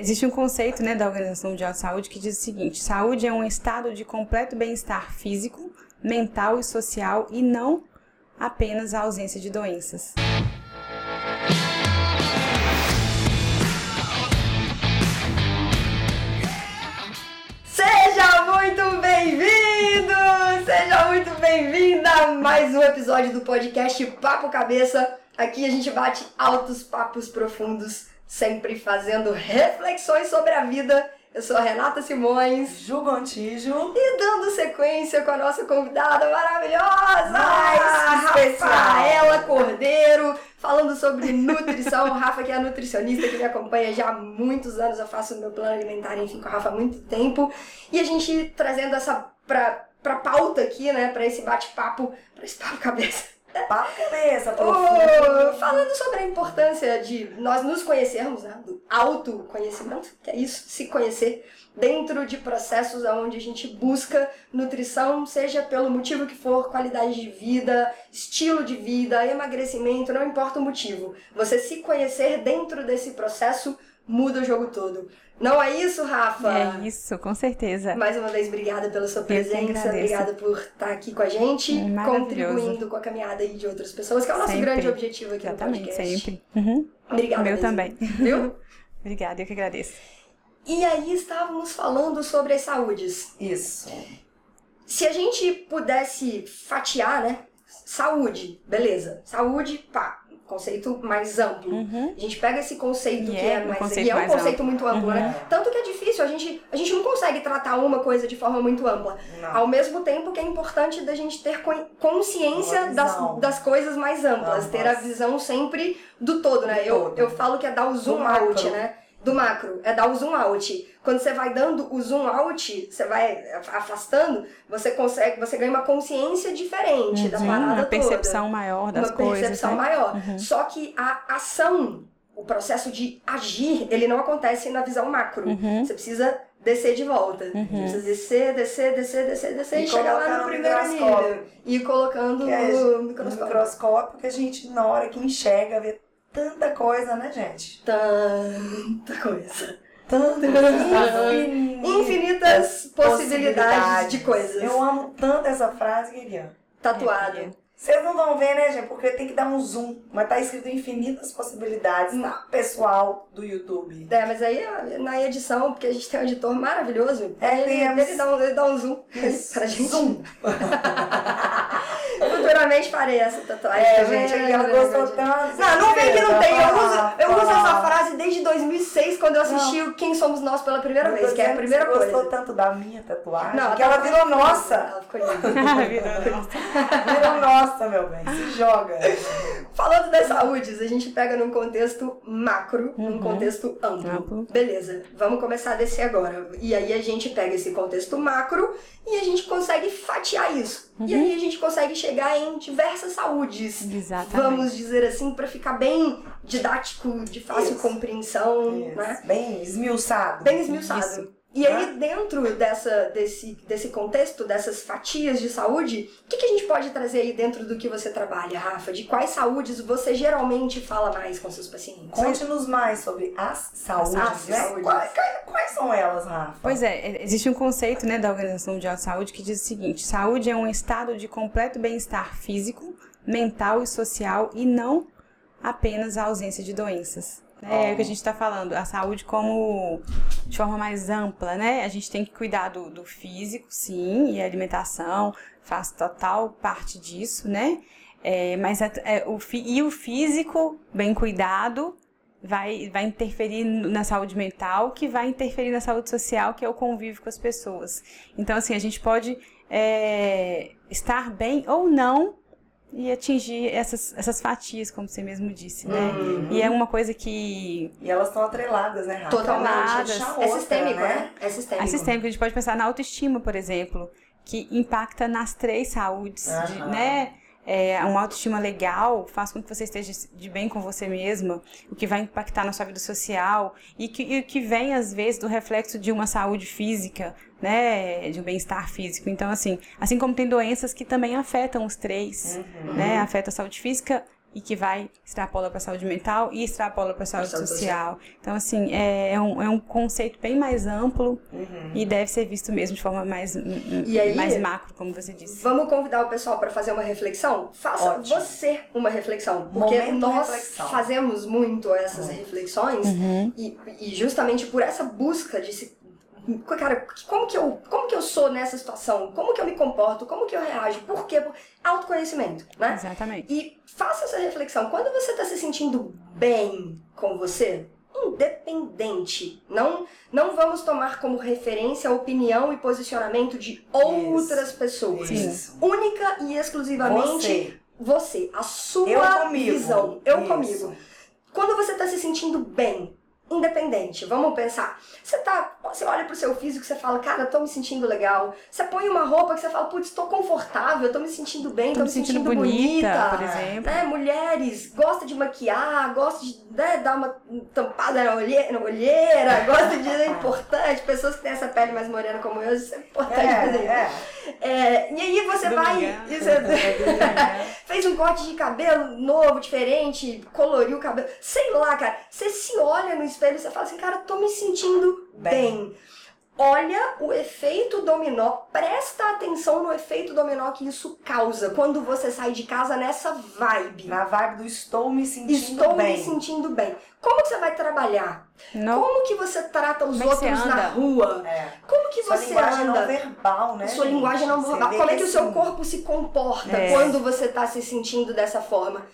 existe um conceito né, da Organização Mundial de Saúde que diz o seguinte: saúde é um estado de completo bem-estar físico, mental e social e não apenas a ausência de doenças. Seja muito bem-vindo! Seja muito bem-vinda a mais um episódio do podcast Papo Cabeça. Aqui a gente bate altos papos profundos sempre fazendo reflexões sobre a vida. Eu sou a Renata Simões. Ju Gontijo. E dando sequência com a nossa convidada maravilhosa, Mais especial. Rafaela Cordeiro, falando sobre nutrição. O Rafa, que é a nutricionista que me acompanha já há muitos anos, eu faço meu plano alimentar, enfim, com a Rafa há muito tempo. E a gente trazendo essa pra, pra pauta aqui, né, pra esse bate-papo, pra esse papo cabeça. Papo cabeça, profundo. falando sobre a importância de nós nos conhecermos, né, do autoconhecimento, que é isso, se conhecer, dentro de processos onde a gente busca nutrição, seja pelo motivo que for, qualidade de vida, estilo de vida, emagrecimento, não importa o motivo. Você se conhecer dentro desse processo muda o jogo todo. Não é isso, Rafa? É isso, com certeza. Mais uma vez, obrigada pela sua presença, obrigada por estar aqui com a gente, maravilhoso. contribuindo com a caminhada aí de outras pessoas, que é o nosso Sempre. grande objetivo aqui Exatamente, no podcast. sempre. Uhum. Obrigada. Meu mesmo. também. Viu? Obrigada, eu que agradeço. E aí estávamos falando sobre as saúdes. Isso. Se a gente pudesse fatiar, né? Saúde, beleza. Saúde, pá, conceito mais amplo. Uhum. A gente pega esse conceito E que é é um mais. conceito e é um conceito amplo. muito amplo, Uhum. né? Tanto que é difícil, a gente, a gente não consegue tratar uma coisa de forma muito ampla. Não. Ao mesmo tempo que é importante da gente ter con- consciência das, das coisas mais amplas, ter a visão sempre do todo, né? Do eu, todo. eu falo que é dar o zoom macro. out, né? Do macro, é dar o zoom out. Quando você vai dando o zoom out, você vai afastando, você consegue, você ganha uma consciência diferente da Uhum, parada uma toda percepção maior das uma coisas. percepção né? maior. Uhum. Só que a ação, o processo de agir, ele não acontece na visão macro. Uhum. Você precisa descer de volta. Você precisa descer, descer, descer, descer, descer e, E chegar lá no no primeiro microscópio. nível. E ir colocando é no no microscópio. microscópio que a gente, na hora que enxerga, vê tanta coisa, né, gente? Tanta coisa. Tanta Infinitas possibilidades, possibilidades de coisas. Eu amo tanto essa frase, queria. Tatuado. Vocês não vão ver, né, gente? Porque tem que dar um zoom. Mas tá escrito infinitas possibilidades, tá? Pessoal do YouTube. É, mas aí na edição, porque a gente tem um editor maravilhoso, É, ele, ele, dá um, ele dá um zoom Isso. pra gente. Zoom. Futuramente farei essa tatuagem. É, gente, ela gostou tanto. Não, não vem que não tem. Eu uso, eu uso essa frase. desde 2006, quando eu assisti o Quem Somos Nós pela primeira vez, que é a Você primeira gostou coisa. tanto da minha tatuagem Não, que ela virou nossa. Ela ficou linda. Virou nossa. Virou nossa, meu bem. Se joga. Falando das saúdes, a gente pega num contexto macro, num Uhum. contexto amplo. Amplo. Beleza, vamos começar a descer agora. E aí a gente pega esse contexto macro e a gente consegue fatiar isso. E Uhum. aí a gente consegue chegar em diversas saúdes. Exatamente. Vamos dizer assim, pra ficar bem didático, de fácil Isso. compreensão, Isso. né? Bem esmiuçado. Bem esmiuçado. Isso. E aí, dentro dessa, desse, desse contexto, dessas fatias de saúde, o que, que a gente pode trazer aí dentro do que você trabalha, Rafa? De quais saúdes você geralmente fala mais com seus pacientes? Conte-nos mais sobre as saúdes, As né? saúdes. Quais, quais- quais são elas, Rafa? Pois é, existe um conceito né, da Organização Mundial de Saúde que diz o seguinte: saúde é um estado de completo bem-estar físico, mental e social e não apenas a ausência de doenças. É o que a gente está falando, a saúde como de forma mais ampla, né? A gente tem que cuidar do, do físico, sim, e a alimentação faz total parte disso, né? É, mas a- é, o, e o físico bem cuidado vai, vai interferir na saúde mental, que vai interferir na saúde social, que é o convívio com as pessoas. Então, assim, a gente pode é, estar bem ou não e atingir essas, essas fatias, como você mesmo disse, né? E é uma coisa que E elas estão atreladas, né, Rafa? Totalmente. Uma puxa a É outra, sistêmico, né? É sistêmico. a sistêmica, a gente pode pensar na autoestima, por exemplo, que impacta nas três saúdes, de- Aham. né? É, uma autoestima legal faz com que você esteja de bem com você mesma, o que vai impactar na sua vida social e que, e que vem, às vezes, do reflexo de uma saúde física, né? De um bem-estar físico. Então, assim, assim como tem doenças que também afetam os três, Uhum. né? Afeta a saúde física, e que vai extrapola para a saúde mental e extrapola para a saúde saúde social. Então, assim, é, é, um, é um conceito bem mais amplo Uhum. e deve ser visto mesmo de forma mais, E aí- mais macro, como você disse. Vamos convidar o pessoal para fazer uma reflexão? Faça Ótimo. você uma reflexão. Porque Momento nós reflexão. fazemos muito essas reflexões e, e justamente por essa busca de se. Cara, como que, eu, como que eu sou nessa situação? Como que eu me comporto? Como que eu reajo? Por quê? Autoconhecimento, né? Exatamente. E faça essa reflexão. Quando você está se sentindo bem com você, independente, não, não vamos tomar como referência a opinião e posicionamento de outras pessoas. Isso. Única e exclusivamente Você. você, a sua Eu visão. Eu Isso. comigo. Quando você está se sentindo bem, independente, vamos pensar. Você tá, você olha pro seu físico e você fala, cara, tô me sentindo legal. Você põe uma roupa que você fala, putz, tô confortável, tô me sentindo bem, tô, Tô me sentindo bonita, por exemplo. Né? Mulheres gostam de maquiar, gostam de né, dar uma tampada na olheira, na olheira gostam de é importante. Pessoas que têm essa pele mais morena como eu, isso é importante fazer. É, é. E aí você vai. Você- fez um corte de cabelo novo, diferente, coloriu o cabelo. Sei lá, cara. Você se olha no espelho e você fala assim, cara, tô me sentindo bem. Olha o efeito dominó, presta atenção no efeito dominó que isso causa quando você sai de casa nessa vibe. Na vibe do estou me sentindo Estou bem. me sentindo bem. Como que você vai trabalhar? Não, Como que você trata os Como é outros na rua? É. Como que Sua você linguagem anda? não verbal, né? sua gente? linguagem não verbal. Como é que o seu assim, corpo se comporta É. quando você tá se sentindo dessa forma?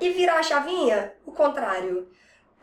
E virar a chavinha, o contrário.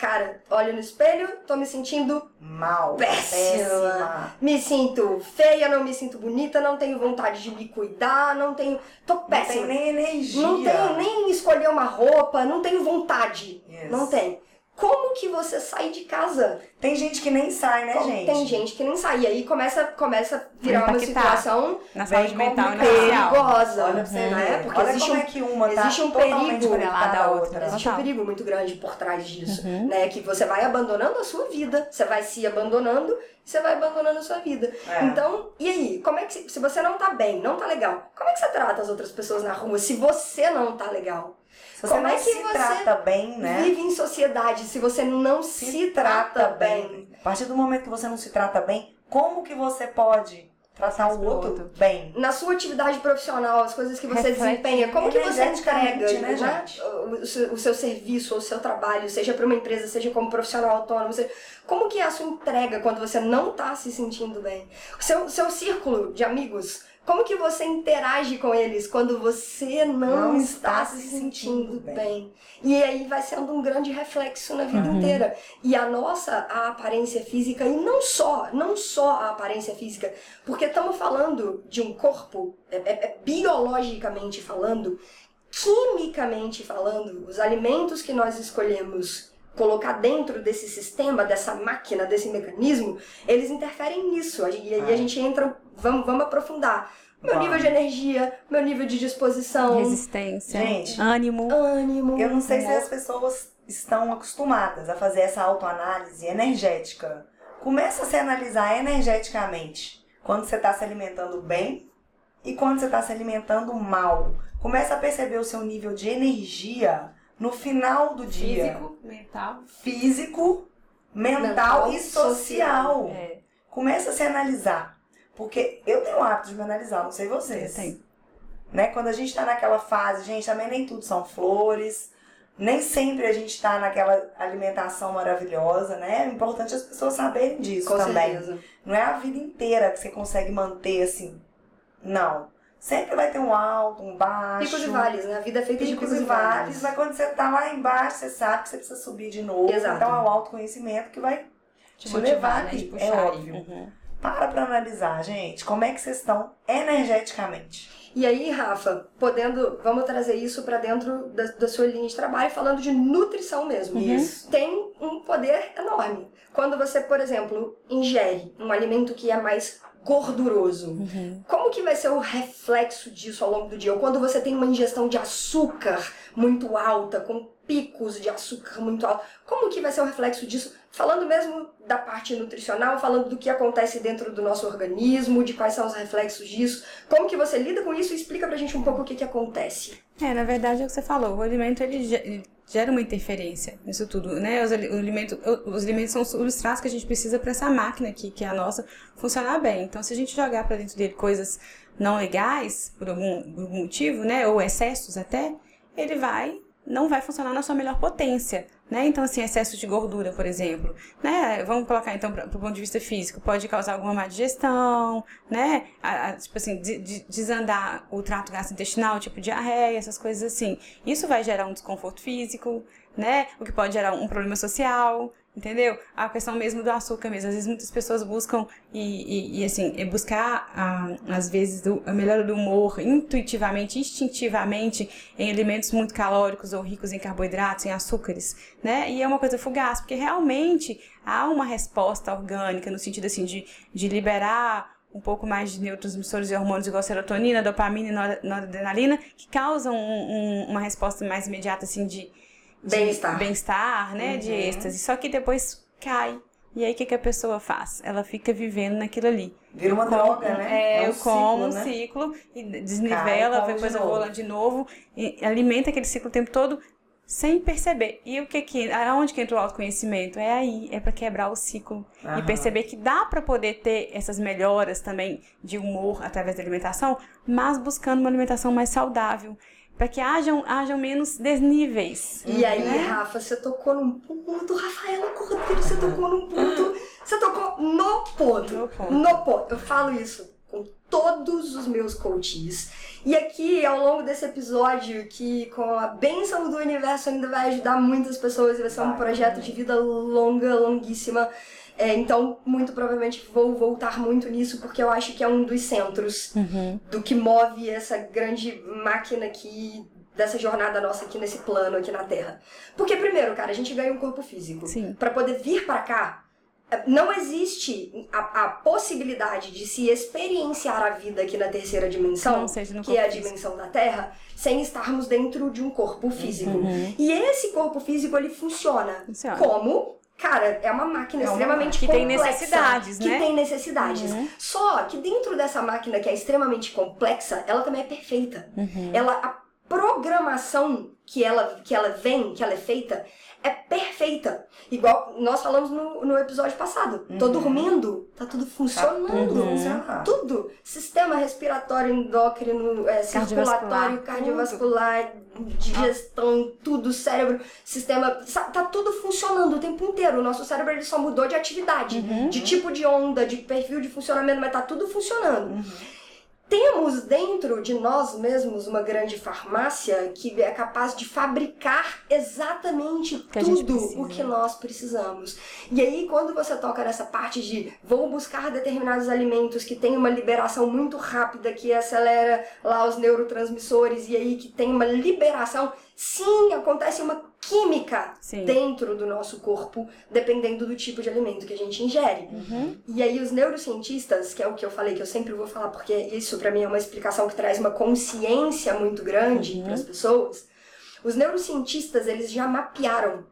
Cara, olho no espelho, tô me sentindo, Mal. Péssima. Péssima. me sinto feia, não me sinto bonita, não tenho vontade de me cuidar, não tenho, tô Não tem péssima. nem energia. Não tenho nem escolher uma roupa, não tenho vontade. Yes. Não tem. Como que você sai de casa? Tem gente que nem sai, né, Como- gente? Tem gente que nem sai. E aí começa, começa a virar uma situação na saúde mental e perigosa. Olha pra você né? ver. Porque Olha existe como um é que uma tá existe um perigo da outra. outra. Existe um perigo muito grande por trás disso, Uhum. né? Que você vai abandonando a sua vida, você vai se abandonando, você vai abandonando a sua vida. É. Então, e aí? Como é que se, se você não tá bem, não tá legal? Como é que você trata as outras pessoas na rua se você não tá legal? Se você como não é que se você trata bem, né? Vive em sociedade se você não se, trata bem. A partir do momento que você não se trata bem, como que você pode tratar o outro, outro. bem? Na sua atividade profissional, as coisas que você Reflete desempenha, como que você entrega né, né, seu, o seu serviço, o seu trabalho, seja para uma empresa, seja como profissional autônomo, seja, como que é a sua entrega quando você não está se sentindo bem? O seu, seu círculo de amigos, como que você interage com eles quando você não, Não está, se se sentindo bem. bem. E aí vai sendo um grande reflexo na vida Uhum. inteira. E a nossa a aparência física, e não só, não só a aparência física, porque estamos falando de um corpo, é, é- é biologicamente falando, quimicamente falando, os alimentos que nós escolhemos colocar dentro desse sistema, dessa máquina, desse mecanismo, eles interferem nisso. E aí a Ah. gente entra, vamos, vamos aprofundar. Meu nível de energia, meu nível de disposição, Resistência, Gente, ânimo. ânimo. Eu não sei se humor. as pessoas estão acostumadas a fazer essa autoanálise energética. Começa a se analisar energeticamente quando você está se alimentando bem e quando você está se alimentando mal. Começa a perceber o seu nível de energia no final do dia. Físico, mental. Físico, mental, Mental, e social. É, Começa a se analisar. Porque eu tenho o hábito de me analisar, não sei eu vocês tenho. né? Quando a gente tá naquela fase, gente, também nem tudo são flores, nem sempre a gente tá naquela alimentação maravilhosa, né? É importante as pessoas saberem disso Com também. certeza. Não é a vida inteira que você consegue manter assim. Não. Sempre vai ter um alto, um baixo. Picos e vales, né? A vida é feita de Picos e vales, mas quando você tá lá embaixo, você sabe que você precisa subir de novo. Exato. Então é o autoconhecimento que vai Te te motivar, levar né? Te É óbvio. Uhum. Para pra analisar, gente, como é que vocês estão energeticamente. E aí, Rafa, podendo, vamos trazer isso para dentro da, da sua linha de trabalho, falando de nutrição mesmo. Uhum. Isso. Tem um poder enorme. Quando você, por exemplo, ingere um alimento que é mais gorduroso, Uhum. como que vai ser o reflexo disso ao longo do dia? Ou quando você tem uma ingestão de açúcar muito alta, com picos de açúcar muito alto. Como que vai ser o reflexo disso? Falando mesmo da parte nutricional, falando do que acontece dentro do nosso organismo, de quais são os reflexos disso, como que você lida com isso? Explica pra gente um pouco o que que acontece. É, na verdade é o que você falou, o alimento ele gera uma interferência nisso tudo, né? Os, alimentos, os alimentos são os substratos que a gente precisa para essa máquina aqui, que é a nossa, funcionar bem. Então, se a gente jogar para dentro dele coisas não legais, por algum, por algum motivo, né? Ou excessos até, ele vai não vai funcionar na sua melhor potência, né? Então, assim, excesso de gordura, por exemplo, né? Vamos colocar, então, para o ponto de vista físico, pode causar alguma má digestão, né? A, a, tipo assim, de, de, desandar o trato gastrointestinal, tipo diarreia, essas coisas assim. Isso vai gerar um desconforto físico, né? O que pode gerar um problema social, Entendeu? A questão mesmo do açúcar mesmo. Às vezes muitas pessoas buscam e, e, e assim, é buscar ah, às vezes do, a melhora do humor intuitivamente, instintivamente em alimentos muito calóricos ou ricos em carboidratos, em açúcares, né? E é uma coisa fugaz, porque realmente há uma resposta orgânica no sentido assim de, de liberar um pouco mais de neurotransmissores e hormônios igual serotonina, dopamina e noradrenalina que causam um, um, uma resposta mais imediata assim de Bem-estar. Bem-estar, né? Uhum. De êxtase. Só que depois cai. E aí o que, que a pessoa faz? Ela fica vivendo naquilo ali. Vira uma droga, né? É, é um eu como um né? ciclo e desnivela, Cai, depois de eu vou lá de novo. E alimenta aquele ciclo o tempo todo sem perceber. E o que que aonde que entra o autoconhecimento? É aí, é para quebrar o ciclo Aham. e perceber que dá para poder ter essas melhoras também de humor através da alimentação, mas buscando uma alimentação mais saudável para que hajam, hajam menos desníveis. E aí, né? Rafa, você tocou num ponto, Rafaela Cordeiro, você tocou num ponto, você tocou no ponto, no ponto. No ponto. Eu falo isso com todos os meus coaches. E aqui, ao longo desse episódio, que com a bênção do universo ainda vai ajudar muitas pessoas, vai ser um projeto de vida longa, longuíssima. É, então, muito provavelmente vou voltar muito nisso, porque eu acho que é um dos centros uhum. do que move essa grande máquina aqui, dessa jornada nossa aqui nesse plano, aqui na Terra. Porque, primeiro, cara, a gente ganha um corpo físico. para poder vir para cá, não existe a, a, possibilidade de se experienciar a vida aqui na terceira dimensão, que é a dimensão da Terra, sem estarmos dentro de um corpo físico. Uhum. E esse corpo físico ele funciona, funciona. como Cara, é uma máquina é uma extremamente que complexa. Que tem necessidades, né? Que tem necessidades. Uhum. Só que dentro dessa máquina que é extremamente complexa, ela também é perfeita. Uhum. Ela, a programação que ela, que ela vem, que ela é feita, é perfeita. Igual nós falamos no, no episódio passado. Uhum. Tô dormindo, tá tudo funcionando. Tá tudo. tudo. Sistema respiratório, endócrino, é, circulatório, cardiovascular, digestão, tudo, cérebro, sistema. Tá tudo funcionando o tempo inteiro. O nosso cérebro ele só mudou de atividade, uhum. de tipo de onda, de perfil de funcionamento, mas tá tudo funcionando. Temos dentro de nós mesmos uma grande farmácia que é capaz de fabricar exatamente que tudo o que nós precisamos. E aí, quando você toca nessa parte de vou buscar determinados alimentos que tem uma liberação muito rápida, que acelera lá os neurotransmissores, e aí que tem uma liberação, sim, acontece uma química Sim. dentro do nosso corpo, dependendo do tipo de alimento que a gente ingere. Uhum. E aí os neurocientistas, que é o que eu falei, que eu sempre vou falar, porque isso para mim é uma explicação que traz uma consciência muito grande uhum. para as pessoas. Os neurocientistas, eles já mapearam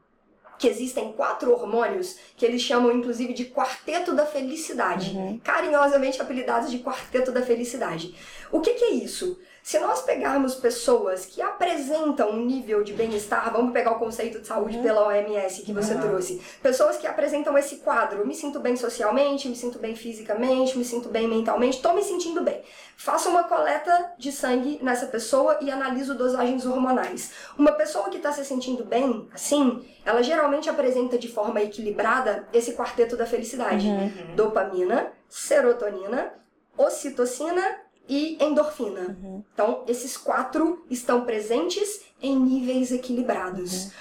que existem quatro hormônios que eles chamam inclusive de quarteto da felicidade, uhum. carinhosamente apelidados de quarteto da felicidade. O que, que é isso? Se nós pegarmos pessoas que apresentam um nível de bem-estar, vamos pegar o conceito de saúde uhum. pela OMS que você uhum. trouxe, pessoas que apresentam esse quadro, me sinto bem socialmente, me sinto bem fisicamente, me sinto bem mentalmente, estou me sentindo bem. Faça uma coleta de sangue nessa pessoa e analiso dosagens hormonais. Uma pessoa que está se sentindo bem, assim, ela geralmente apresenta de forma equilibrada esse quarteto da felicidade: uhum. dopamina, serotonina, ocitocina e endorfina. Uhum. Então, esses quatro estão presentes em níveis equilibrados. Uhum.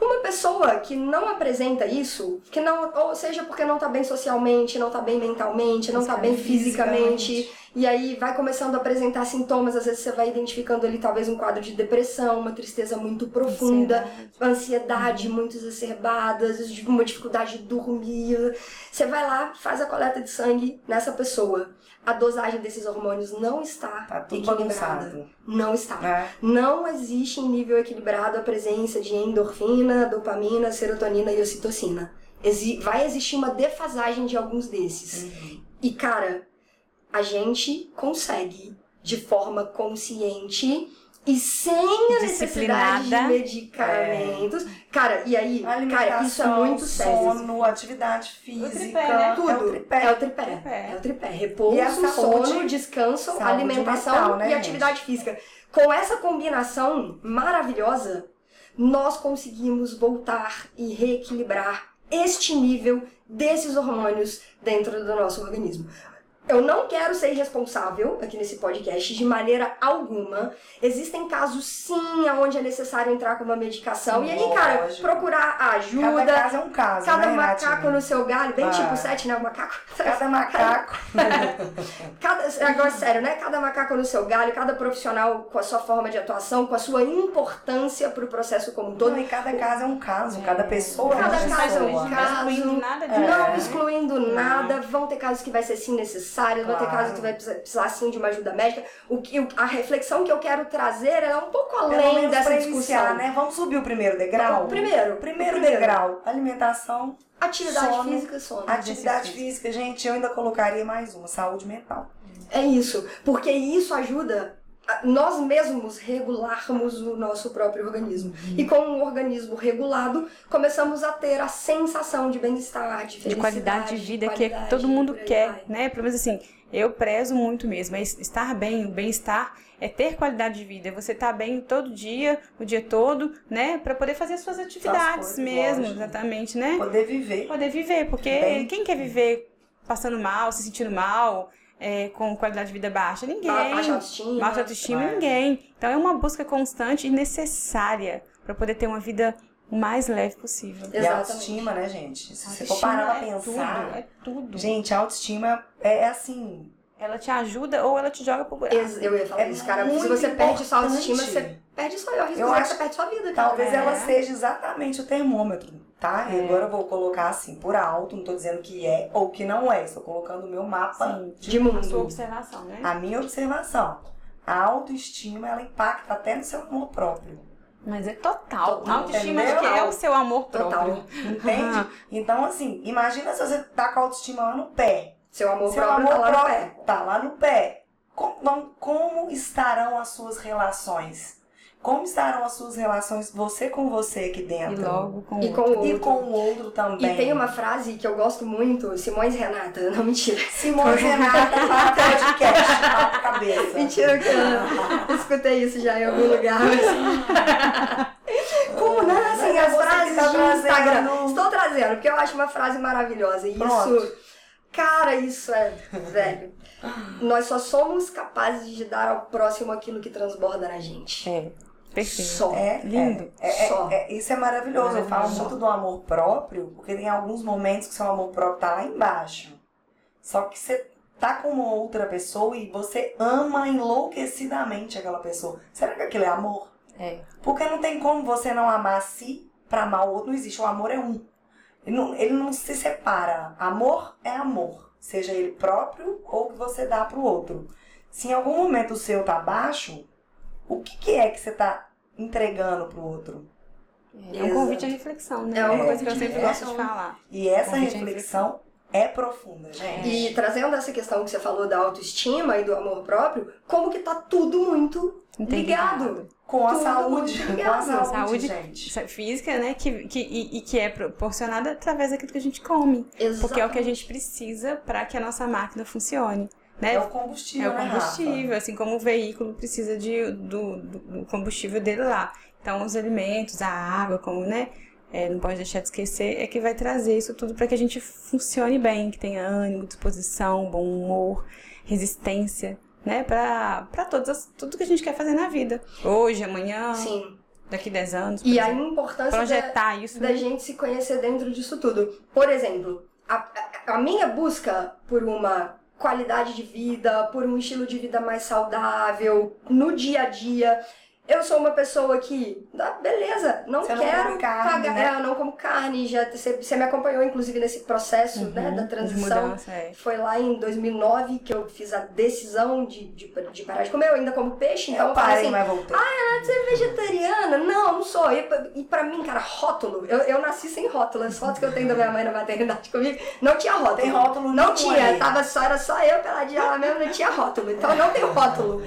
Uma pessoa que não apresenta isso, que não, ou seja porque não tá bem socialmente, não tá bem mentalmente, não tá bem fisicamente, e aí vai começando a apresentar sintomas, às vezes você vai identificando ali talvez um quadro de depressão, uma tristeza muito profunda, ansiedade, muito exacerbada, às vezes uma dificuldade de dormir. Você vai lá, faz a coleta de sangue nessa pessoa. A dosagem desses hormônios não está Tá equilibrada. bagunçado. Não está. É. Não existe em nível equilibrado a presença de endorfina, dopamina, serotonina e ocitocina. Exi- vai existir uma defasagem de alguns desses. Uhum. E, cara, a gente consegue, de forma consciente e sem a necessidade de medicamentos. Cara, e aí, cara, Alimentação, isso é muito sério. sono, atividade física. tripé, né? Tudo. É o tripé. É o tripé. Tripé. É o tripé. Repouso, E saúde- sono, descanso, saúde alimentação mental, né, e gente? atividade física. Com essa combinação maravilhosa, nós conseguimos voltar e reequilibrar este nível desses hormônios dentro do nosso organismo. Eu não quero ser irresponsável aqui nesse podcast de maneira alguma. Existem casos sim onde é necessário entrar com uma medicação. E aí, cara, Lógico. procurar Cada ajuda. caso é um caso, Cada né, macaco Renatinha? no seu galho, bem Ah. tipo sete, né? O macaco. Cada macaco. Cada, agora, sério, né? Cada macaco no seu galho, cada profissional com a sua forma de atuação, com a sua importância pro processo como um todo. Todo e cada caso é um caso, cada pessoa Cada é uma caso é um caso. Não excluindo nada É. Não excluindo nada, vão ter casos que vai ser sim necessário, ter Claro. casos que vai precisar, sim de uma ajuda médica. O que, a reflexão que eu quero trazer é um pouco além dessa discussão. iniciar, né? Vamos subir o primeiro degrau? O primeiro, Primeiro o primeiro. degrau, alimentação, Atividade Sono. física e sono. atividade física. Gente, eu ainda colocaria mais uma, saúde mental. É isso, porque isso ajuda nós mesmos regularmos o nosso próprio organismo. E com um organismo regulado, começamos a ter a sensação de bem-estar, de de felicidade, qualidade de vida que qualidade, todo mundo quer, né? Pelo menos assim, eu prezo muito mesmo. É estar bem, o bem-estar é ter qualidade de vida. É você estar bem todo dia, o dia todo, né? Pra poder fazer as suas atividades mesmo, lógico. exatamente, né? Poder viver. Poder viver, porque Bem. quem quer viver passando mal, se sentindo mal, é, com qualidade de vida baixa? Ninguém. Ba- Baixa autoestima. Baixa autoestima, Vai. ninguém. Então é uma busca constante e necessária pra poder ter uma vida o mais leve possível. E a Exatamente. autoestima, né, gente? Se você for Autoestima parar pra é pensar. Tudo, é tudo. Gente, a autoestima é assim. Ela te ajuda ou ela te joga pro buraco. Eu ia falar É isso, cara. Se você perde sua autoestima, importante. você perde sua, eu arrisco Eu acho- você perde sua vida, cara. Talvez É. ela seja exatamente o termômetro, tá? E É. agora eu vou colocar assim, por alto, não tô dizendo que é ou que não é. Estou colocando o meu mapa Sim. De A sua mundo. observação, né? A minha observação. A autoestima, ela impacta até no seu amor próprio. Mas é total. Total. A autoestima Entendeu? acho que é o seu amor Total. próprio. Entende? Então, assim, imagina se você tá com a autoestima lá no pé. Seu amor Seu próprio amor tá lá no pé. tá lá no pé. Como, como estarão as suas relações? Como estarão as suas relações, você com você aqui E dentro? logo com E o com outro. o E outro. com o outro também. E tem uma frase que eu gosto muito, Simões Renata, não mentira. Simone Renata para podcast, papo cabeça. Mentira que eu, escutei isso já em algum lugar. Mas... Como nascem é as frases tá trazendo. Instagram? Estou trazendo, porque eu acho uma frase maravilhosa. E Pronto. isso, cara, isso é, velho. Nós só somos capazes de dar ao próximo aquilo que transborda na gente. É, perfeito. Só. É, Lindo. É, é, Só. é, isso é maravilhoso. Eu falo Maravilhoso. muito do amor próprio, porque tem alguns momentos que seu amor próprio tá lá embaixo. Só que você tá com uma outra pessoa e você ama enlouquecidamente aquela pessoa. Será que aquilo é amor? É. Porque não tem como você não amar a si pra amar o outro. Não existe. O amor é um. Ele não, ele não se separa. Amor é amor. Seja ele próprio ou que você dá pro outro. Se em algum momento o seu tá baixo, o que, que é que você tá entregando pro outro? É um convite à reflexão, né? É É um uma coisa que eu sempre gosto de reflexão. falar. E essa reflexão é profunda, gente. E trazendo essa questão que você falou da autoestima e do amor próprio, como que tá tudo muito ligado. Com a Tudo saúde. Com a saúde, Saúde gente. É Física, né? Que, que, e, e que é proporcionada através daquilo que a gente come. Porque é o que a gente precisa para que a nossa máquina funcione. Né? É o É combustível, o né, combustível, Rafa? assim como o veículo precisa de, do, do, do combustível dele lá. Então, os alimentos, a água, como, né? é, não pode deixar de esquecer, é que vai trazer isso tudo para que a gente funcione bem, que tenha ânimo, disposição, bom humor, resistência, né? Para todas as, tudo que a gente quer fazer na vida. Hoje, amanhã, Sim. daqui 10 anos. E por a exemplo. importância projetar da, isso. da né? gente se conhecer dentro disso tudo. Por exemplo, a- a minha busca por uma qualidade de vida, por um estilo de vida mais saudável, no dia a dia. Eu sou uma pessoa que, ah, beleza, não Você não quero come carne, pagar. né? é, eu não como carne, já você, você me acompanhou inclusive nesse processo né, da De transição. mudança, é. Foi lá em 2009 que eu fiz a decisão de, de, de parar de comer. Eu ainda como peixe, então Eu eu parei, assim: mas voltei. você é vegetariana? Não, não sou. E, pra- e pra mim, cara, rótulo. Eu, eu nasci sem rótulo. As fotos que eu tenho da minha mãe na maternidade comigo, não tinha rótulo. Tem rótulo Não tinha. aí. Tava só, era só eu peladinha lá mesmo, não tinha rótulo. Então não tem rótulo.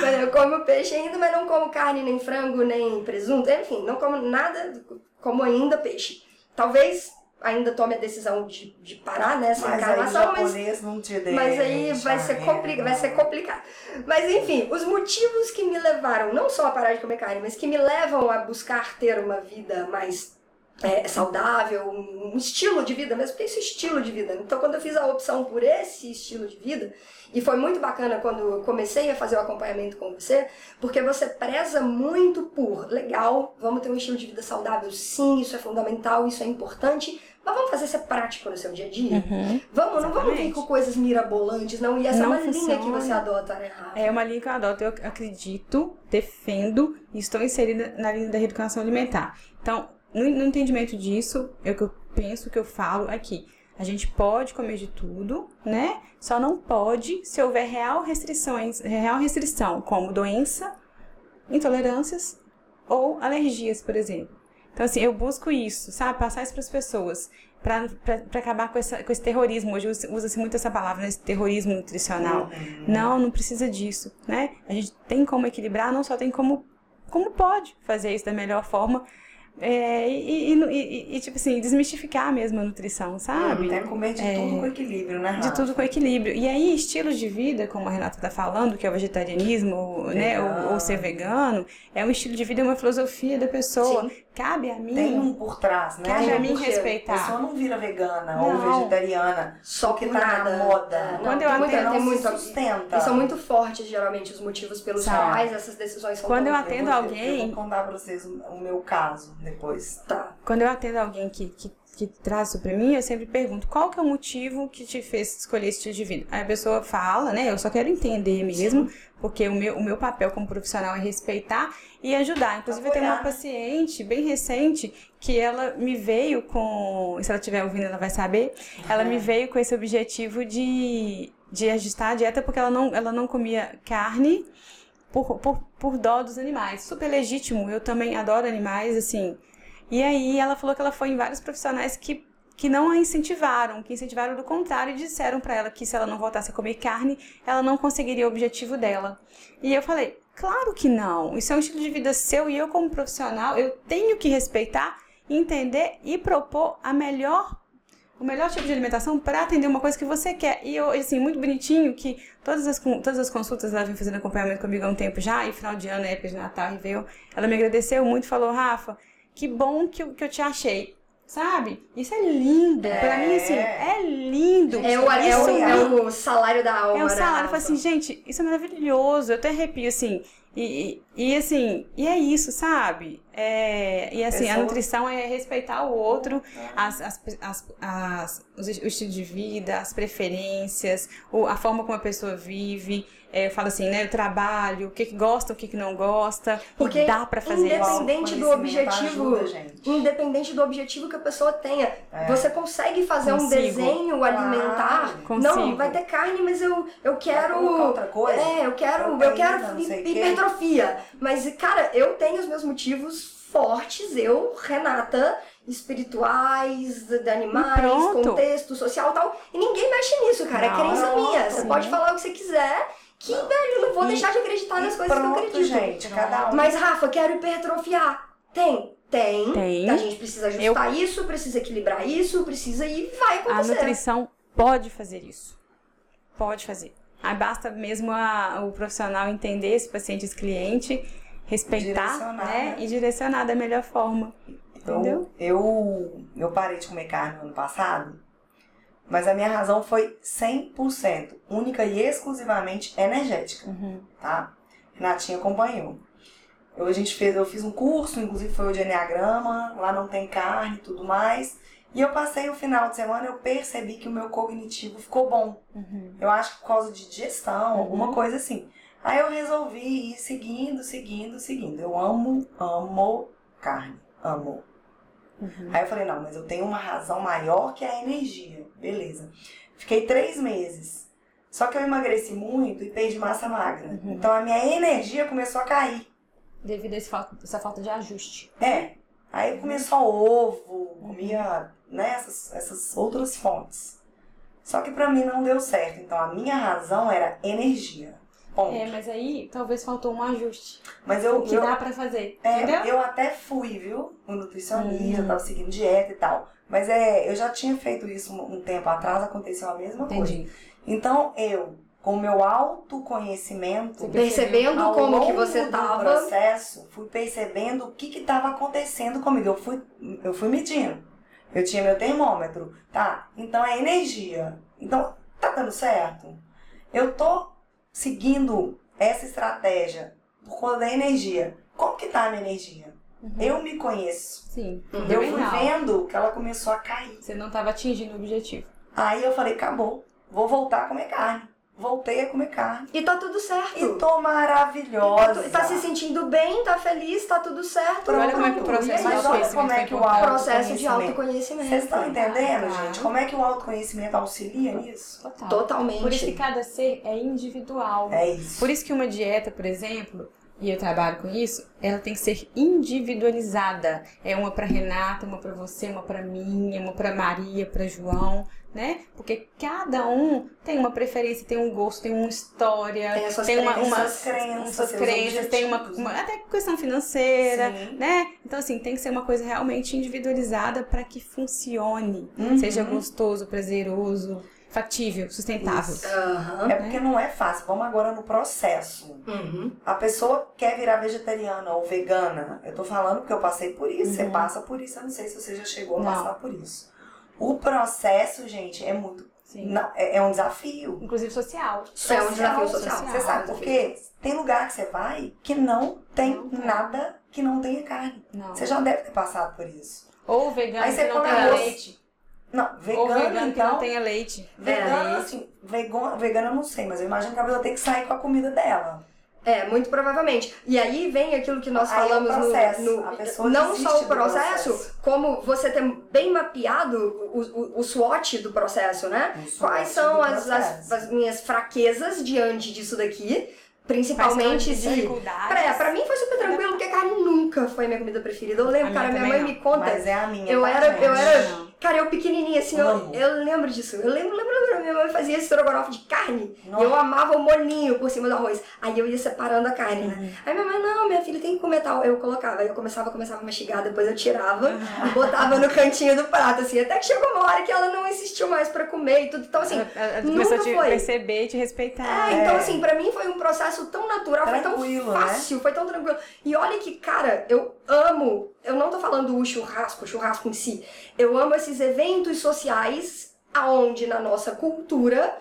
Mas eu como peixe ainda, mas não como carne, nem frango, nem presunto. Enfim, não como nada, como ainda peixe. Talvez ainda tome a decisão de, de parar nessa Mas aí o encarnação, mas não te mas aí vai ser, vai ser complicado. Mas enfim, os motivos que me levaram não só a parar de comer carne, mas que me levam a buscar ter uma vida mais é, saudável, um estilo de vida mesmo, porque isso é estilo de vida. Então quando eu fiz a opção por esse estilo de vida, e foi muito bacana quando eu comecei a fazer o acompanhamento com você, porque você preza muito por, legal, vamos ter um estilo de vida saudável, sim, isso é fundamental, isso é importante, mas vamos fazer ser prático no seu dia a dia? Uhum. Vamos, não vamos vir Exatamente. com coisas mirabolantes, não. E essa Não é uma linha que funciona. você adota, né, Rafa? É uma linha que eu adoto, eu acredito, defendo e estou inserida na linha da reeducação alimentar. Então, no, no entendimento disso, é o que eu penso, o que eu falo aqui. A gente pode comer de tudo, né? Só não pode se houver real restrições, real restrição, como doença, intolerâncias ou alergias, por exemplo. Então, assim, eu busco isso, sabe? Passar isso para as pessoas, para acabar com, essa, com esse terrorismo. Hoje usa- usa-se muito essa palavra, né? Esse terrorismo nutricional. Não, não precisa disso, né? A gente tem como equilibrar, não só tem como, como pode fazer isso da melhor forma. É, e, e- e- e, tipo assim, desmistificar mesmo a nutrição, sabe? Que comer de É. tudo com equilíbrio, né, De Rafa? tudo com equilíbrio. E aí, estilos de vida, como a Renata está falando, que é o vegetarianismo, né? Ou, ou ser vegano, é um estilo de vida, é uma filosofia da pessoa. Cabe a mim. Tem um por trás, né? Cabe a mim porquê. A respeitar. pessoa não vira vegana ou Não. vegetariana Só por tá nada. na moda. Não, Quando eu tem muita- atendo, não muito- sustenta. E são muito fortes, geralmente, os motivos pelos São. quais essas decisões são Quando eu tomadas. atendo vou- alguém- Eu vou contar pra vocês o o meu caso depois. Tá. Quando eu atendo alguém que, que, que traz isso pra mim, eu sempre pergunto qual que é o motivo que te fez escolher esse estilo de vida. Aí a pessoa fala, né? Eu só quero entender mesmo, porque o meu, o meu papel como profissional é respeitar e ajudar. Inclusive, eu tenho uma Apoiar. paciente bem recente que ela me veio com. Se ela estiver ouvindo, ela vai saber. Ela me veio com esse objetivo de, de ajustar a dieta porque ela não, ela não comia carne. Por, por, por dó dos animais. Super legítimo. Eu também adoro animais, assim. E aí ela falou que ela foi em vários profissionais que, que não a incentivaram, que incentivaram do contrário e disseram pra ela que se ela não voltasse a comer carne, ela não conseguiria o objetivo dela. E eu falei, claro que não. Isso é um estilo de vida seu e eu como profissional, eu tenho que respeitar, entender e propor a melhor o melhor tipo de alimentação para atender uma coisa que você quer. E eu, assim, muito bonitinho que todas as, todas as consultas ela vem fazendo acompanhamento comigo há um tempo já, e final de ano, época de Natal, veio, ela me agradeceu muito, falou, Rafa, que bom que, eu- que eu te achei. Sabe? Isso é lindo. É. Pra mim, assim, é lindo. É o, é, o, é o salário da alma, é o salário. Falei assim, gente, isso é maravilhoso. Eu até arrepio, assim. E, e, e, assim, e é isso, sabe? É, e assim, a Pessoa- nutrição é respeitar o outro, as, as, as, as- os- o estilo de vida, as preferências, o- a forma como a pessoa vive. É, eu falo assim, né? O trabalho, o que, que gosta, o que, que não gosta. Porque dá pra fazer isso. independente do objetivo, ajuda, independente do objetivo que a pessoa tenha, É. você consegue fazer um Consigo. desenho alimentar. Consigo. Não, vai ter carne, mas eu, eu quero. Outra coisa? É, eu quero, eu Proteína, quero não sei o quê. hipertrofia. Mas, cara, eu tenho os meus motivos fortes, eu, Renata, espirituais, de animais, pronto. contexto social e tal. E ninguém mexe nisso, cara. é Não, crença pronto. minha. Você pode falar o que você quiser, que, velho, eu não vou E- deixar de acreditar nas coisas que eu pronto, acredito. gente. Cada um. Mas, Rafa, quero hipertrofiar. Tem. Tem. Tem. A gente precisa ajustar isso, precisa equilibrar isso, precisa e vai A acontecer. nutrição pode fazer isso. Pode fazer. Aí basta mesmo a- o profissional entender esse paciente, esse cliente, respeitar Direcionar, né? e direcionar da melhor forma. Entendeu? Eu, eu, eu parei de comer carne no ano passado, mas a minha razão foi 100%, única e exclusivamente energética, Uhum. tá? Renatinha acompanhou. Eu, a gente fez, eu fiz um curso, inclusive foi o de Enneagrama, lá não tem carne e tudo mais. E eu passei o final de semana, eu percebi que o meu cognitivo ficou bom. Uhum. Eu acho que por causa de digestão, Uhum. alguma coisa assim. Aí eu resolvi ir seguindo, seguindo, seguindo. Eu amo, amo carne. Amo. Uhum. Aí eu falei, não, mas eu tenho uma razão maior que a energia. Beleza. Fiquei três meses. Só que eu emagreci muito e perdi massa magra. Uhum. Então a minha energia começou a cair. Devido a falta- essa falta de ajuste. É. Aí começou ovo, comia né, essas, essas outras fontes. Só que pra mim não deu certo. Então a minha razão era energia. Ponto. É, mas aí talvez faltou um ajuste. Mas eu, O que eu, dá pra fazer. é, entendeu? eu até fui, viu? No nutricionista, Hum. tava seguindo dieta e tal. Mas é, eu já tinha feito isso um, um tempo atrás, aconteceu a mesma coisa. Entendi. Então eu, com o meu autoconhecimento, Você Percebendo ao como que longo você do tava. processo, fui percebendo o que estava acontecendo comigo. Eu fui, eu fui medindo. Eu tinha meu termômetro. Tá, então é energia. Então, tá dando certo? Eu tô seguindo essa estratégia por conta da energia. Como que tá a minha energia? Uhum. Eu me conheço. Sim. Uhum. Eu fui real. vendo que ela começou a cair. Você não tava atingindo o objetivo. Aí eu falei, acabou. Vou voltar a comer carne. Voltei a comer carne. E tá tudo certo. E tô maravilhosa. E tá se sentindo bem, tá feliz, tá tudo certo. Olha como é que o Pronto. processo. Mas olha autoconhecimento como é que o. Processo de autoconhecimento-. Vocês estão entendendo, Tá. gente? Como é que o autoconhecimento auxilia nisso? Total. Totalmente. Por isso que cada ser é individual. É isso. Por isso que uma dieta, por exemplo, e eu trabalho com isso, ela tem que ser individualizada. É uma para Renata, uma para você, uma para mim, uma para Maria, para João, né? Porque cada um tem uma preferência, tem um gosto, tem uma história, Tem as suas tem uma, crenças, uma suas crenças, suas crenças, tem uma, uma- né? até questão financeira, Sim. né? Então assim, tem que ser uma coisa realmente individualizada para que funcione, Uhum. seja gostoso, prazeroso, factível, sustentável. Aham. É porque não é fácil. Vamos agora no processo. Uhum. A pessoa quer virar vegetariana ou vegana. Eu tô falando porque eu passei por isso. Você Uhum. passa por isso. Eu não sei se você já chegou a Não. passar por isso. O processo, gente, é muito. Sim. não, é, é um desafio. Inclusive social. É um desafio social. social. Você sabe por quê? Tem lugar que você vai que não tem Não nada que não tenha carne. Não. Você já deve ter passado por isso. Ou vegano Aí que você não come tenha arroz. leite. Não, Ou vegano, vegano que não então. tenha leite. Vegano, Leite. assim, vegano, vegano eu não sei, mas eu imagino que a pessoa tem que sair com a comida dela. É, muito provavelmente. E aí vem aquilo que nós Aí é o falamos no- processo. no, A pessoa não só o processo, processo. como você ter bem mapeado o, o, o SWOT do processo, né? Quais são as, as, as minhas fraquezas diante disso daqui, principalmente dificuldades. Pra, pra mim foi super tranquilo, porque carne nunca foi minha comida preferida. Eu lembro, A cara, minha minha mãe também me conta. Mas é a minha. Eu tá, era, eu era, Não. cara, eu pequenininha assim, eu, eu lembro disso. Eu lembro, lembro, lembro, minha mãe fazia esse estrogonofe de carne. E eu Nossa. amava o molinho por cima do arroz. Aí eu ia separando a carne, né? Aí minha mãe, não, minha filha tem que comer tal. Eu colocava, aí eu começava, começava a mastigar, depois eu tirava e botava no cantinho do prato, assim. Até que chegou uma hora que ela não insistiu mais pra comer e tudo. Então, assim, Ela- nunca te foi. perceber e te respeitar. é, então É. assim, pra mim foi um processo tão natural, Tranquilo, foi né? tão fácil, foi tão tranquilo. E olha que, cara, eu amo, eu não tô falando o churrasco, o churrasco em si. Eu amo esses eventos sociais aonde na nossa cultura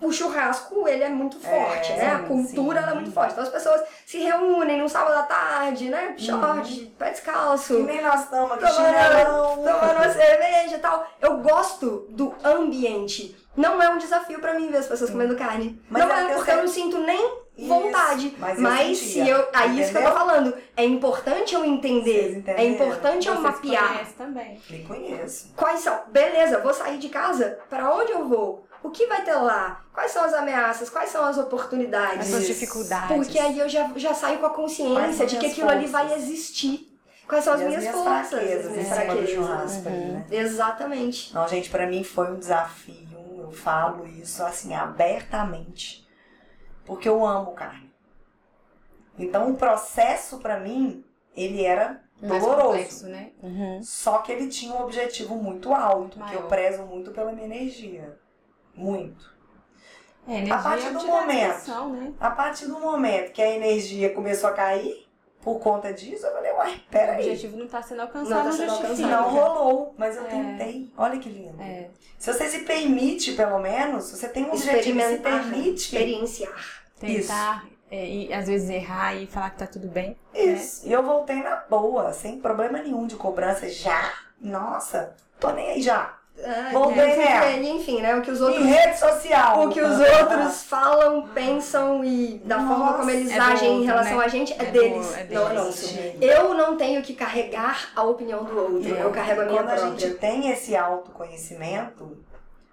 o churrasco, ele é muito forte, É, né? A sim, cultura, sim. é muito forte. Então as pessoas se reúnem num sábado à tarde, né? Short, pé descalço. Que nem nós estamos aqui, Tomando, tomando uma cerveja e tal. Eu gosto do ambiente. Não é um desafio pra mim ver as pessoas comendo carne. Mas não é é, porque você- eu não sinto nem Isso, vontade. mas Mas, eu se sentia, eu. Aí isso que eu tô entendeu? falando. É importante eu entender. É importante eu Você se mapear. conhece também. Me conheço. Quais são? Beleza, vou sair de casa. Pra onde eu vou? O que vai ter lá? Quais são as ameaças? Quais são as As oportunidades? suas Isso. dificuldades. Porque aí eu já, já saio com a consciência de que minhas aquilo ali forças? vai existir. Quais são as E minhas, forças? fraquezas as em minhas do fraquezas. ali, Uhum. né? Exatamente. Não, gente, pra mim foi um desafio. Eu falo isso assim abertamente, porque eu amo carne. Então o processo pra mim ele era mais doloroso. complexo, né? Uhum. Só que ele tinha um objetivo muito alto, Muito que eu prezo muito pela minha energia. Muito. É, energia A partir é do momento. atenção, né? A partir do momento que a energia começou a cair, por conta disso, eu falei, uai, O peraí. objetivo não tá sendo alcançado, Não não, tá sendo alcançado. Não rolou, mas eu É. tentei. Olha que lindo. É. Se você se permite, pelo menos, você tem um objetivo se permite, experienciar. Tentar é, e às vezes errar e falar que tá tudo bem. né? Isso. E eu voltei na boa, sem problema nenhum de cobrança já. Nossa, tô nem aí já. Ah, Voltei nela. é, enfim, né? O que os outros Em rede social. o que os outros falam, pensam e da forma Nossa, como eles é agem em outro, relação né? a gente é, É deles, é não é deles. nosso. Gente. Eu não tenho que carregar a opinião do outro, É, eu carrego a minha Quando a própria. gente tem esse autoconhecimento,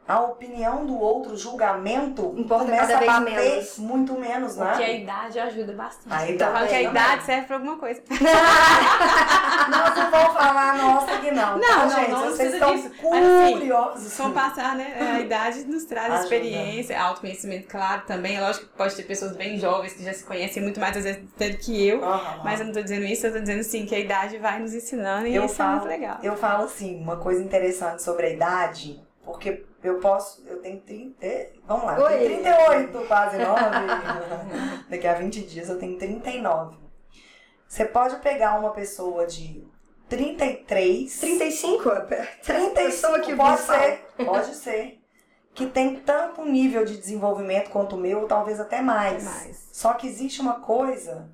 a opinião do outro, o julgamento, Importa começa cada a bater menos. muito menos, né? Porque a idade ajuda bastante. A Então, falo que a também. idade serve pra alguma coisa. Nós não vamos falar nossa que não. Não, tá, não, gente? não Vocês estão disso. Assim, curiosos. Com o passar, né? A idade nos traz Ajuda. experiência, autoconhecimento, claro, também. É lógico que pode ter pessoas bem jovens que já se conhecem muito mais, às vezes, do que eu. Aham. Mas eu não tô dizendo isso, eu tô dizendo sim, que a idade vai nos ensinando e eu isso é falo, muito legal. Eu falo assim, uma coisa interessante sobre a idade, porque eu posso, eu tenho 30, vamos lá, eu Oi. tenho 38, quase 9. Daqui a 20 dias eu tenho 39. Você pode pegar uma pessoa de 33, 35? A 35, pessoa que pode ser, pode ser, que tem tanto nível de desenvolvimento quanto o meu, ou talvez até mais. Mais. Só que existe uma coisa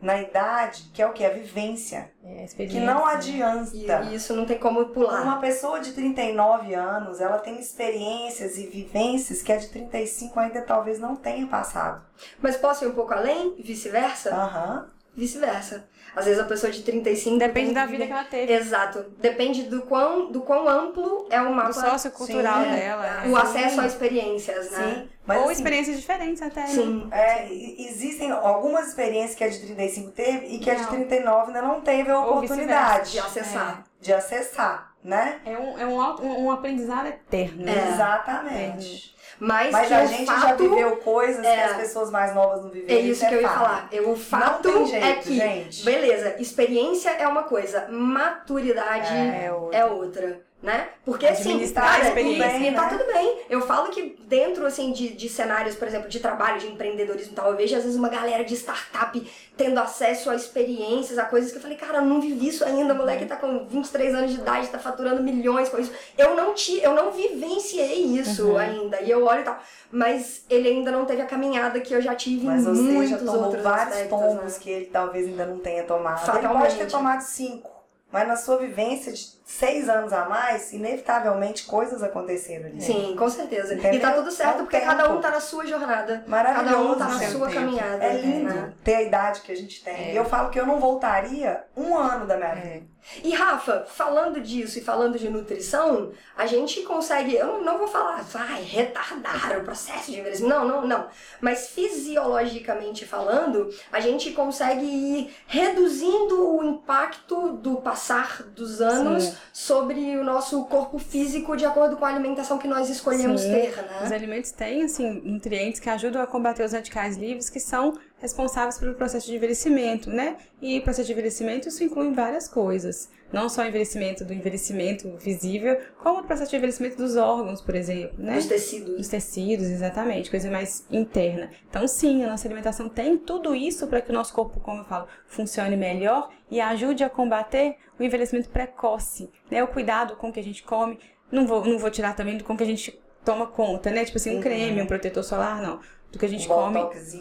na idade que é o que? A vivência. É, a Que não né? adianta. E isso não tem como pular. Uma pessoa de 39 anos, ela tem experiências e vivências que a de 35 ainda talvez não tenha passado. Mas posso ir um pouco além? Vice-versa? Aham. Vice-versa. Às vezes a pessoa de 35 Depende tem da vida que ela teve. Exato. Depende do quão, do quão amplo é o mapa, sociocultural Sim, dela. o né? acesso a experiências, né? Sim. Mas, Ou assim, experiências diferentes até, né? Sim. é, e- existem algumas experiências que a de 35 teve e que a de Não. 39 ainda não teve a Ou oportunidade De acessar. de acessar, né? É um, é um, um, aprendizado eterno. né? É. Exatamente. Mas, Mas que a gente já fato viveu coisas que é- as pessoas mais novas não viveram. É isso que eu ia falar. Eu, o fato Não tem jeito, é que, gente. beleza, experiência é uma coisa, maturidade É É outra. é outra. Né? Porque assim, cara, e, e tá né? tudo bem. Eu falo que dentro assim de, de cenários, por exemplo, de trabalho, de empreendedorismo e tal, eu vejo às vezes uma galera de startup tendo acesso a experiências, a coisas que eu falei, cara, eu não vivi isso ainda, o moleque tá com 23 anos de idade, tá faturando milhões com isso. Eu não ti, eu não vivenciei isso Uhum. ainda. E eu olho e tal. Mas ele ainda não teve a caminhada que eu já tive Mas em muitos já tomou outros vários aspectos, tombos né? que ele talvez ainda não tenha tomado. Ele Fatalmente. pode ter tomado cinco. Mas na sua vivência de seis anos a mais, inevitavelmente coisas aconteceram ali. Sim, com certeza. E Entendeu? tá tudo certo, É porque cada um tempo. tá na sua jornada. Maravilhoso. Cada um tá na sua tempo. caminhada. É lindo né? ter a idade que a gente tem. É. E eu falo que eu não voltaria um ano da minha vida. É. E Rafa, falando disso e falando de nutrição, a gente consegue. Eu não, não vou falar, vai, retardar o processo de envelhecimento. Não, não, não. Mas fisiologicamente falando, a gente consegue ir reduzindo o impacto do passar dos anos Sim. Sobre o nosso corpo físico de acordo com a alimentação que nós escolhemos Sim. ter, Os né? alimentos têm, assim, nutrientes que ajudam a combater os radicais livres que são responsáveis pelo processo de envelhecimento, né? E processo de envelhecimento, isso inclui várias coisas. Não só o envelhecimento do envelhecimento visível, como o processo de envelhecimento dos órgãos, por exemplo, né? Dos tecidos. Dos tecidos, exatamente, coisa mais interna. Então, sim, a nossa alimentação tem tudo isso para que o nosso corpo, como eu falo, funcione melhor e ajude a combater o envelhecimento precoce, né? O cuidado com o que a gente come. Não vou, não vou tirar também do com que a gente toma conta, né? Tipo assim, um Uhum. creme, um protetor solar, não. Do que a gente Um come.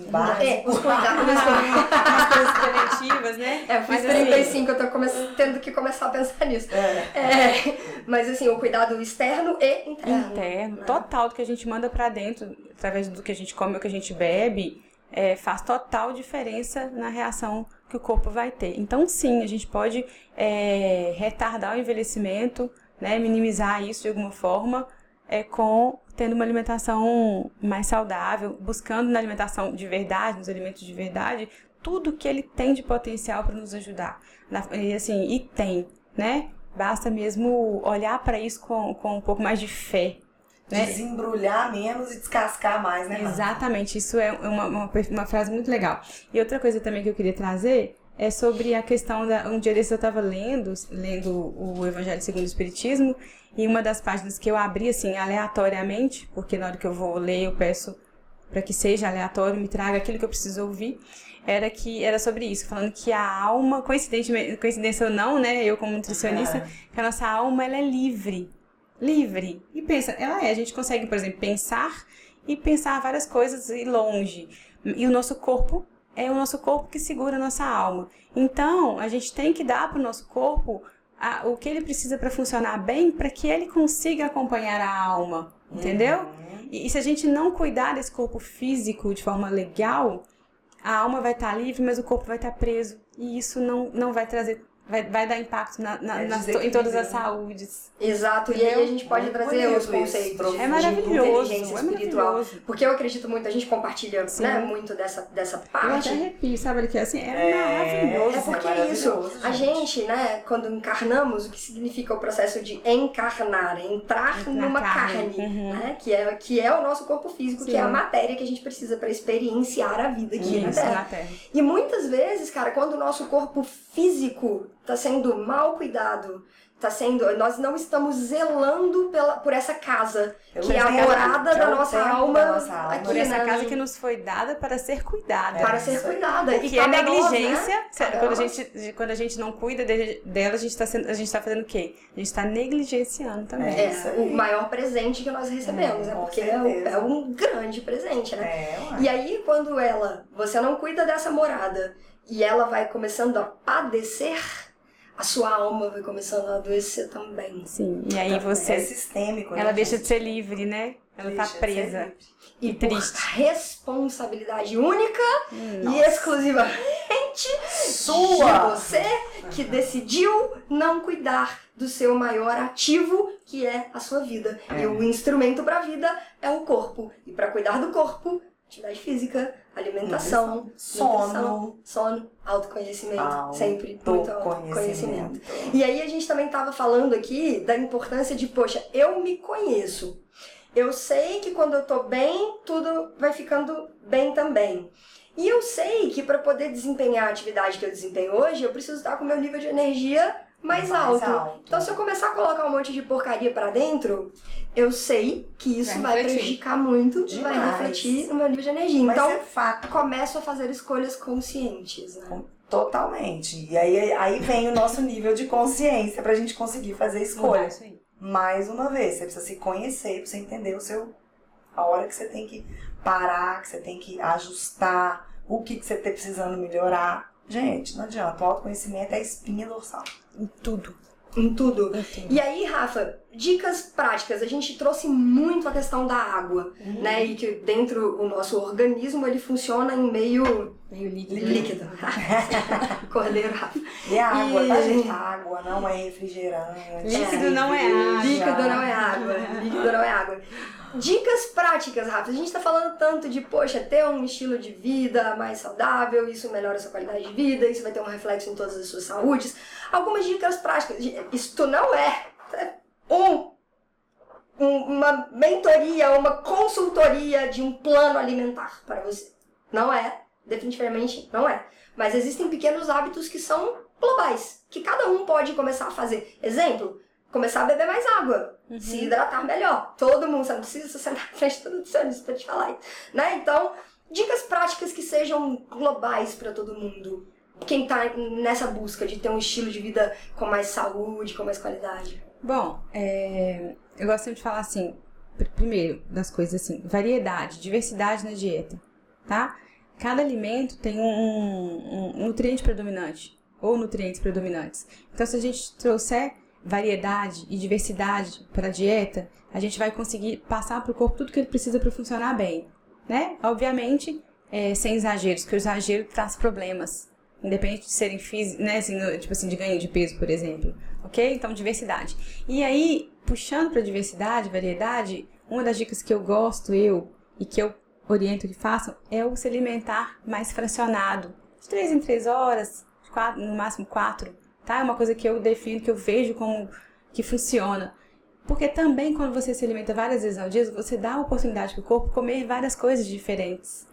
básico. É, os cuidados. As coisas preventivas, né? É, eu fiz Mas, assim, 35, eu tô come- tendo que começar a pensar nisso. É. É, mas assim, o cuidado externo e interno. interno, né? total do que a gente manda pra dentro, através do que a gente come ou que a gente bebe, é, faz total diferença na reação que o corpo vai ter. Então, sim, a gente pode é, retardar o envelhecimento, né, minimizar isso de alguma forma, é, com tendo uma alimentação mais saudável, buscando na alimentação de verdade, nos alimentos de verdade, tudo que ele tem de potencial para nos ajudar. Na- e assim, e tem, né? Basta mesmo olhar para isso com, com um pouco mais de fé. Né? Desembrulhar menos e descascar mais, né? Exatamente, isso é uma, uma, uma frase muito legal. E outra coisa também que eu queria trazer é sobre a questão da. Um dia desses eu estava lendo, lendo o Evangelho segundo o Espiritismo, e uma das páginas que eu abri assim aleatoriamente, porque na hora que eu vou ler eu peço para que seja aleatório, me traga aquilo que eu preciso ouvir, era que era sobre isso, falando que a alma, coincidentemente, coincidência ou não, né, eu como nutricionista, que a nossa alma ela é livre. Livre. E pensa, ela é, a gente consegue, por exemplo, pensar e pensar várias coisas e longe. E o nosso corpo é o nosso corpo que segura a nossa alma. Então, a gente tem que dar para o nosso corpo a, o que ele precisa para funcionar bem, para que ele consiga acompanhar a alma, entendeu? Uhum. E, e se a gente não cuidar desse corpo físico de forma legal, a alma vai estar livre, mas o corpo vai estar preso. E isso não, não vai trazer vai, vai dar impacto na, na, É nas em todas as saúdes. Exato, e aí a gente pode Muito trazer os conceitos É de maravilhoso, inteligência é espiritual. maravilhoso. Porque eu acredito muito, a gente compartilha Sim. né, muito dessa, dessa Eu até parte. arrepio, sabe? Ele que assim, é, É, maravilhoso. É porque é é isso, maravilhoso, a gente. né, quando encarnamos, o que significa o processo de encarnar, é entrar Na numa carne, carne, uhum. né, que é, que é o nosso corpo físico, que Sim. é a matéria que a gente precisa para experienciar a vida aqui na Isso, Terra. na Terra. E muitas vezes, cara, quando o nosso corpo físico tá sendo mal cuidado, tá sendo, nós não estamos zelando pela, por essa casa, Pelo que é a morada da nossa alma, da nossa alma. aqui, Por essa né, casa que nos foi dada para ser cuidada. para ser cuidada. O E que é cabe a nós, né? negligência, quando a, gente, quando a gente não cuida de- dela, a gente está a gente tá fazendo o quê? A gente está negligenciando também. É. É, o maior presente que nós recebemos, É, né? Porque é, um- é um grande presente, né? É. E aí, quando ela, você não cuida dessa morada e ela vai começando a padecer, a sua alma vai começando a adoecer também. Sim, e aí É você. sistêmico, né, Ela deixa gente? de ser livre, né? Ela Deixa tá de ser presa. livre. E E por triste. responsabilidade única e Nossa. exclusivamente de Sua! você que decidiu não cuidar do seu maior ativo, que é a sua vida. É. E o instrumento para a vida é o corpo. E para cuidar do corpo, atividade física, alimentação, Sono. sono, autoconhecimento, sempre muito Autoconhecimento. autoconhecimento. E aí a gente também estava falando aqui da importância de, poxa, eu me conheço. Eu sei que quando eu tô bem, tudo vai ficando bem também. E eu sei que para poder desempenhar a atividade que eu desempenho hoje, eu preciso estar com o meu nível de energia mais, Mais alto. alto. Então, se eu começar a colocar um monte de porcaria para dentro, eu sei que isso Vai vai, prejudicar muito, vai Demais. refletir no meu nível de energia. Mas então, é fato. começo a fazer escolhas conscientes, né? Totalmente. E aí, aí vem o nosso nível de consciência pra gente conseguir fazer escolhas. Mais uma vez, você precisa se conhecer pra você entender o seu. A hora que você tem que parar, que você tem que ajustar, o que, que você tá precisando melhorar. Gente, não adianta. O autoconhecimento é a espinha dorsal. Em tudo. Em tudo. Em tudo. E aí, Rafa, dicas práticas. A gente trouxe muito a questão da água, Uhum. né? E que dentro o nosso organismo ele funciona em meio Meio líquido. líquido. Cordeiro, Rafa. E a água, tá, E- gente? A água não é refrigerante. Líquido não é água. Líquido não é água. Líquido não é água. Dicas práticas, Rafa. A gente tá falando tanto de, poxa, ter um estilo de vida mais saudável, isso melhora a sua qualidade de vida, isso vai ter um reflexo em todas as suas saúdes. Algumas dicas práticas. Isto não é um, um- uma mentoria, uma consultoria de um plano alimentar para você. Não é. Definitivamente não é. Mas existem pequenos hábitos que são globais, que cada um pode começar a fazer. Exemplo, começar a beber mais água, se hidratar melhor. Todo mundo, você não precisa se sentar na frente do nutricionista pra te falar isso, né? Então, dicas práticas que sejam globais para todo mundo. Quem tá nessa busca de ter um estilo de vida com mais saúde, com mais qualidade. Bom, é, eu gosto de falar assim, pr- primeiro, das coisas assim, variedade, diversidade na dieta, tá? Cada alimento tem um, um nutriente predominante, ou nutrientes predominantes. Então, se a gente trouxer variedade e diversidade para a dieta, a gente vai conseguir passar para o corpo tudo que ele precisa para funcionar bem, né? Obviamente, é, sem exageros, porque o exagero traz problemas. Independente de serem físicos, né, assim, tipo assim, de ganho de peso, por exemplo. Ok? Então, diversidade. E aí, puxando para diversidade, variedade, uma das dicas que eu gosto, eu, e que eu oriento que façam, é o se alimentar mais fracionado. De três em três horas, quatro, no máximo quatro, tá? É uma coisa que eu defino, que eu vejo como que funciona. Porque também, quando você se alimenta várias vezes ao dia, você dá a oportunidade para o corpo comer várias coisas diferentes,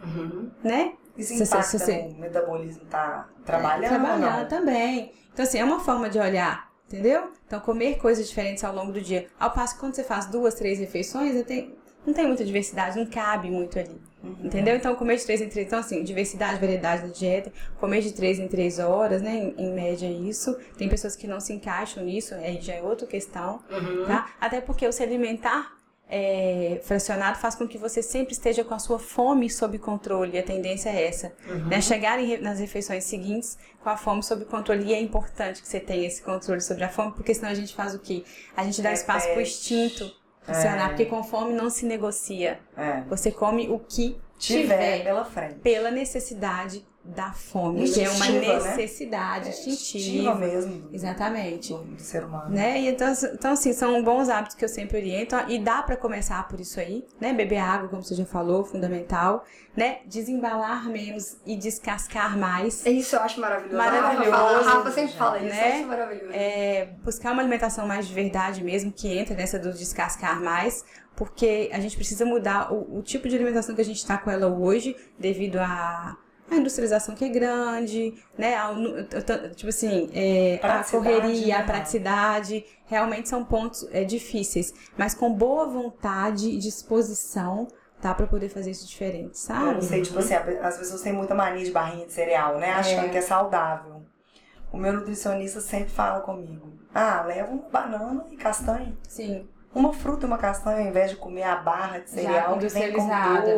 né? Isso Se- se- impacta se- se- no metabolismo tá trabalhando Trabalhar não? também. Então, assim, é uma forma de olhar, entendeu? Então, comer coisas diferentes ao longo do dia. Ao passo que quando você faz duas, três refeições, não tem, não tem muita diversidade, não cabe muito ali. Entendeu? Então, comer de três em três. Então, assim, diversidade, variedade da dieta. Comer de três em três horas, né? Em, em média, isso. Tem pessoas que não se encaixam nisso, aí já é outra questão, tá? Até porque o se alimentar é, fracionado faz com que você sempre esteja com a sua fome sob controle. A tendência é essa. Uhum. Né? Chegar em, nas refeições seguintes com a fome sob controle. E é importante que você tenha esse controle sobre a fome, porque senão a gente faz o quê? A gente dá espaço para o instinto funcionar, É. porque com fome não se negocia. É. Você come o que Tiver tiver pela frente. pela necessidade da fome, que é uma Instintiva, né? necessidade Instintiva instintiva. mesmo do, Exatamente. do, do ser humano. Né? E então, então, assim, são bons hábitos que eu sempre oriento. E dá pra começar por isso aí, né? Beber água, como você já falou, fundamental. Né? Desembalar menos e descascar mais. É Isso eu acho maravilhoso. Maravilhoso, A Rafa, a sempre fala isso, né? eu acho maravilhoso. É, buscar uma alimentação mais de verdade mesmo, que entra nessa do descascar mais. Porque a gente precisa mudar o, o tipo de alimentação que a gente está com ela hoje, devido à à industrialização que é grande, né? Nu- tipo assim, é, a correria, né? a praticidade, realmente são pontos é, difíceis. Mas com boa vontade e disposição, tá? Pra poder fazer isso diferente, Eu sabe? não sei, tipo assim, as pessoas têm muita mania de barrinha de cereal, né? Achando É. que é saudável. O meu nutricionista sempre fala comigo: ah, leva uma banana e castanha. Sim, Uma fruta e uma castanha, ao invés de comer a barra de cereal que vem com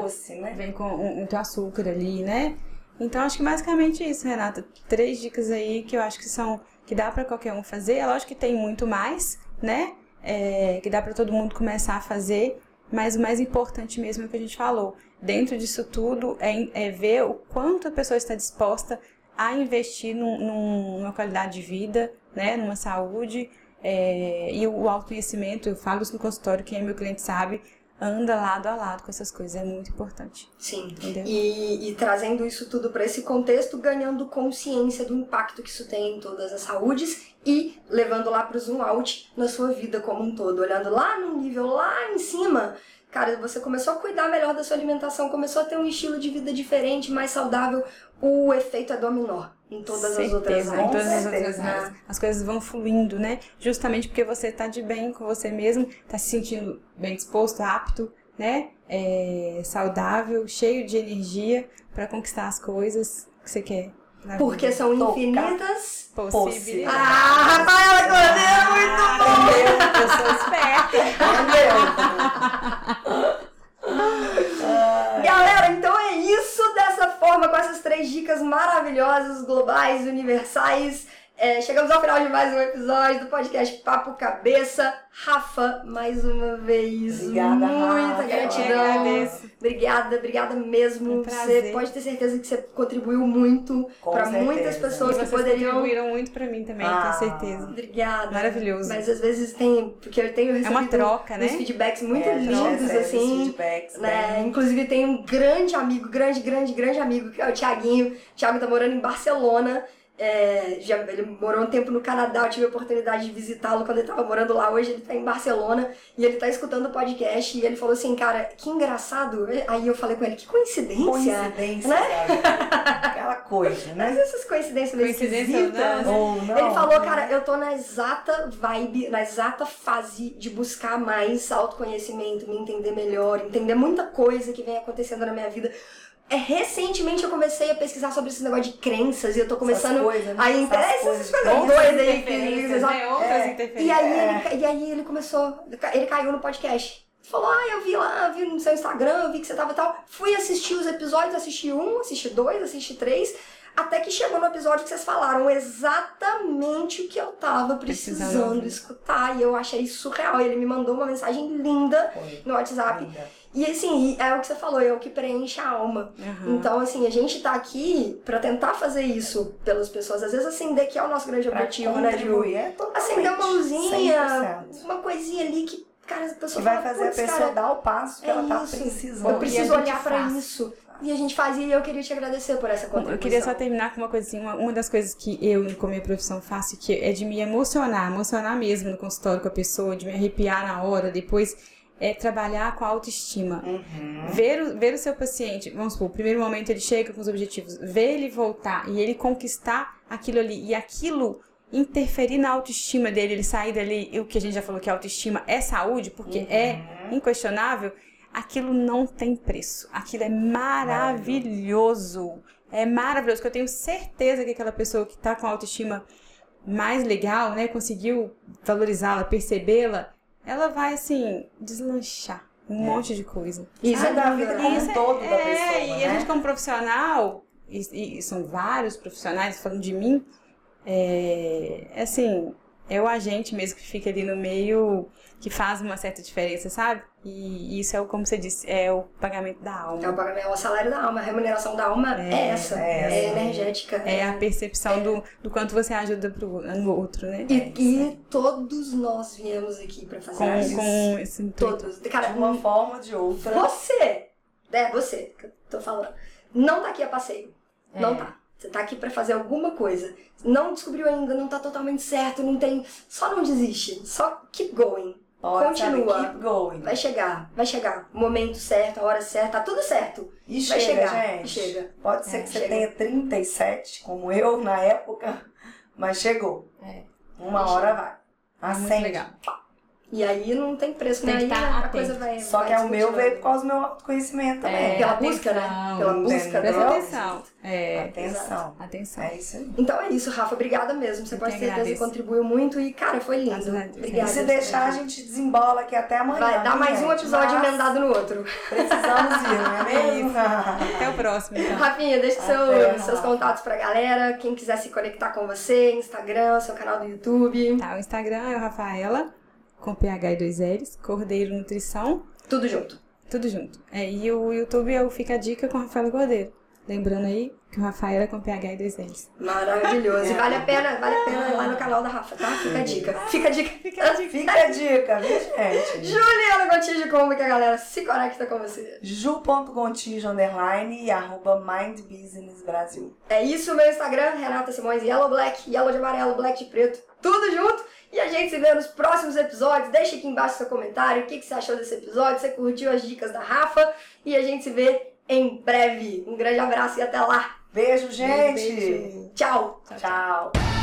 doce, né? vem com um- muito açúcar ali, né? Então acho que basicamente isso, Renata. Três dicas aí que eu acho que são que dá pra qualquer um fazer. É lógico que tem muito mais, né? É, que dá pra todo mundo começar a fazer. Mas o mais importante mesmo é o que a gente falou. Dentro disso tudo é, é ver o quanto a pessoa está disposta a investir num- num- numa qualidade de vida, né? Numa saúde. é, e o autoconhecimento, eu falo isso no consultório, quem é meu cliente sabe, anda lado a lado com essas coisas. É muito importante. Sim. Entendeu? E, e trazendo isso tudo para esse contexto, ganhando consciência do impacto que isso tem em todas as saúdes e levando lá para o zoom out na sua vida como um todo, olhando lá no nível lá em cima. Cara, você começou a cuidar melhor da sua alimentação, começou a ter um estilo de vida diferente, mais saudável, o efeito é dominó em todas as outras Certeza, áreas. em todas as certeza. outras áreas. As coisas vão fluindo, né? Justamente porque você tá de bem com você mesmo, tá se sentindo bem disposto, apto, né? É, saudável, cheio de energia para conquistar as coisas que você quer. Porque são infinitas. possibilidades. Ah, Rafaela Cordeiro, muito bom! Entendeu? Eu sou esperta. Galera, então é isso dessa forma, com essas três dicas maravilhosas, globais, universais. É, chegamos ao final de mais um episódio do podcast Papo Cabeça. Rafa, mais uma vez, Obrigada, muita Rafa. gratidão. Que. Obrigada, obrigada mesmo. Um você pode ter certeza que você contribuiu muito para muitas E pessoas que vocês poderiam. contribuíram muito para mim também, Ah. tenho certeza. Obrigada. Maravilhoso. Mas às vezes tem, porque eu tenho recebido uma troca, né? uns feedbacks muito É, lindos, recebe esses assim. feedbacks né? bem- Inclusive tem um grande amigo, grande, grande, grande amigo, que é o Thiaguinho. O Thiago tá morando em Barcelona. É, já, ele morou um tempo no Canadá, eu tive a oportunidade de visitá-lo quando ele tava morando lá. Hoje ele tá em Barcelona e ele tá escutando o podcast e ele falou assim, cara, que engraçado. Aí eu falei com ele, que coincidência. Coincidência, né? Aquela coisa, Mas né? essas coincidências Coincidência esquisitas. não, Ou não. Ele falou, cara, eu tô na exata vibe, na exata fase de buscar mais autoconhecimento, me entender melhor, entender muita coisa que vem acontecendo na minha vida. É, recentemente eu comecei a pesquisar sobre esse negócio de crenças e eu tô começando coisas, né? a entender Essas coisas coisas doidas aí. né? É. E aí, ele, e aí ele começou, ele caiu no podcast. Falou, ah, eu vi lá, vi no seu Instagram, vi que você tava tal. Fui assistir os episódios, assisti um, assisti dois, assisti três. Até que chegou no episódio que vocês falaram exatamente o que eu tava precisando, Precisando escutar. E eu achei surreal. Ele me mandou uma mensagem linda Foi. no WhatsApp. Linda. E assim, é o que você falou, é o que preenche a alma. Aham. Então, assim, a gente tá aqui pra tentar fazer isso pelas pessoas. Às vezes, acender que é o nosso grande Pra objetivo, né, Ju? é Acender uma luzinha, 100%. uma coisinha ali que, cara, a pessoa vai fala, fazer a "Putz, pessoa cara, dar o passo que é ela tá isso. precisando. Eu a preciso olhar pra faz. isso. E a gente faz, e eu queria te agradecer por essa contribuição. Eu queria só terminar com uma coisa assim, uma, uma das coisas que eu, com minha profissão, faço, que é de me emocionar, emocionar mesmo no consultório com a pessoa, de me arrepiar na hora, depois é trabalhar com a autoestima. Uhum. Ver o, ver o seu paciente, vamos supor, o primeiro momento ele chega com os objetivos, ver ele voltar e ele conquistar aquilo ali, e aquilo interferir na autoestima dele, ele sair dali, e o que a gente já falou que a autoestima é saúde, porque é inquestionável, aquilo não tem preço. Aquilo é maravilhoso. É maravilhoso, que eu tenho certeza que aquela pessoa que tá com a autoestima mais legal, né, conseguiu valorizá-la, percebê-la, ela vai assim deslanchar. um monte de coisa. Isso é da vida como é- todo da é, pessoa, e né? a gente como profissional, e, e são vários profissionais falando de mim, é, assim, é o agente mesmo que fica ali no meio que faz uma certa diferença, sabe? E isso é o, como você disse, é o pagamento da É o alma. pagamento, é o salário da alma, a remuneração da alma é, É, essa, é é, essa. energética. É a percepção do, do quanto você ajuda pro, no outro, né? E, e todos nós viemos aqui pra fazer Com, isso. com esse intuito. Todos. Cara, De uma forma ou de outra. você, é você que eu tô falando, não tá aqui a passeio. Não tá. Você tá aqui pra fazer alguma coisa. Não descobriu ainda, não tá totalmente certo, não tem. Só não desiste. Só keep going. Sabe, Continua. keep going. Vai chegar, vai chegar. O momento certo, a hora certa, tá tudo certo. E Vai chega, chegar, gente. chega. Pode ser É, que você chega. tenha 37, como eu na época, mas chegou. É. Uma hora vai. É muito Acende. legal. E aí não tem preço, Tem né? que Aí tá a atento. coisa vai. Só vai que é o meu veio por causa do meu autoconhecimento também. É, Pela busca, né? atenção. Pela busca? Presta dela. atenção. É, Atenção. atenção. É isso aí. Então é isso, Rafa. Obrigada mesmo. Você Eu pode ter certeza que contribuiu muito e, cara, foi lindo. Obrigada. E se deixar, a gente desembola aqui até amanhã. Vai dar mais um episódio Mas emendado no outro. Precisamos ir, não é mesmo? Até o próximo, então. Rafinha, deixa seu, seus contatos pra galera. Quem quiser se conectar com você, Instagram, seu canal do YouTube. Tá, o Instagram é o Rafaela, com PH e dois L's, Cordeiro Nutrição, Tudo junto. tudo junto. É, e o YouTube é o Fica a Dica com Rafaela Cordeiro. Lembrando aí que o Rafaela é com PH e dois L's. Maravilhoso. E vale a pena, vale a pena ir lá no canal da Rafa, tá? Fica a dica. Fica a dica. Fica a dica. Fica a dica, viu, gente? Juliana Gontijo, como que a galera se conecta com você? ju.gontijo underline e arroba Mind Business Brasil. É isso, meu Instagram, Renata Simões, Yellow Black, Yellow de amarelo, Black de preto, tudo junto. E a gente se vê nos próximos episódios. Deixa aqui embaixo seu comentário, o que, que você achou desse episódio, você curtiu as dicas da Rafa. E a gente se vê em breve. Um grande abraço e até lá. Beijo, gente! Beijo. Tchau! Tchau.